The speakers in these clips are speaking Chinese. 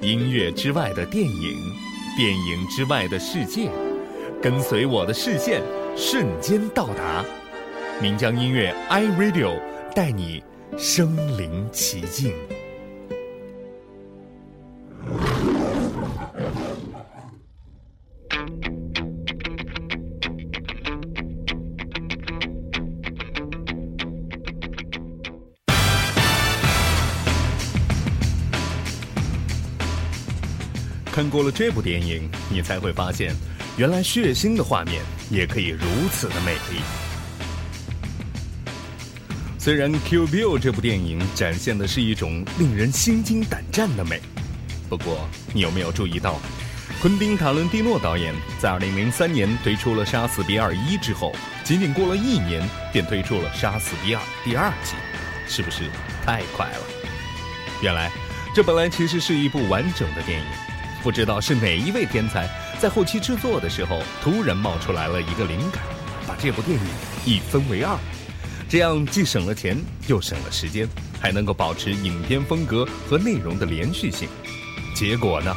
音乐之外的电影，电影之外的世界，跟随我的视线，瞬间到达。岷江音乐 iRadio 带你身临其境。看过了这部电影，你才会发现，原来血腥的画面也可以如此的美丽。虽然《Q b i l》这部电影展现的是一种令人心惊胆战的美，不过你有没有注意到，昆汀·塔伦蒂诺导演在2003年推出了《杀死比尔一》之后，仅仅过了一年便推出了《杀死比尔》第二季，是不是太快了？原来，这本来其实是一部完整的电影。不知道是哪一位天才在后期制作的时候突然冒出来了一个灵感，把这部电影一分为二，这样既省了钱又省了时间，还能够保持影片风格和内容的连续性。结果呢，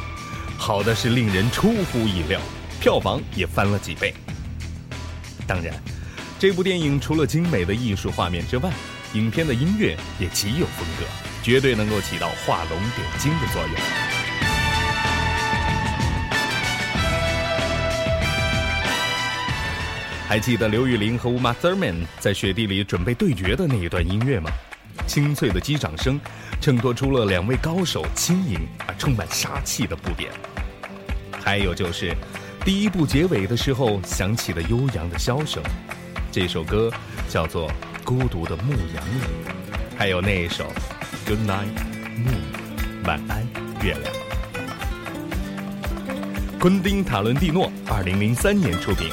好的是令人出乎意料，票房也翻了几倍。当然，这部电影除了精美的艺术画面之外，影片的音乐也极有风格，绝对能够起到画龙点睛的作用。还记得刘宇玲和 Uma Thurman 在雪地里准备对决的那一段音乐吗？清脆的击掌声，衬托出了两位高手轻盈而充满杀气的步点。还有就是，第一部结尾的时候响起的悠扬的箫声，这首歌叫做《孤独的牧羊人》。还有那一首《Good Night Moon》，晚安月亮。昆汀·塔伦蒂诺，二零零三年出品。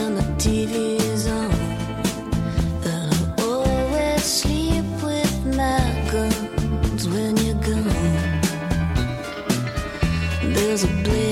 was a blip.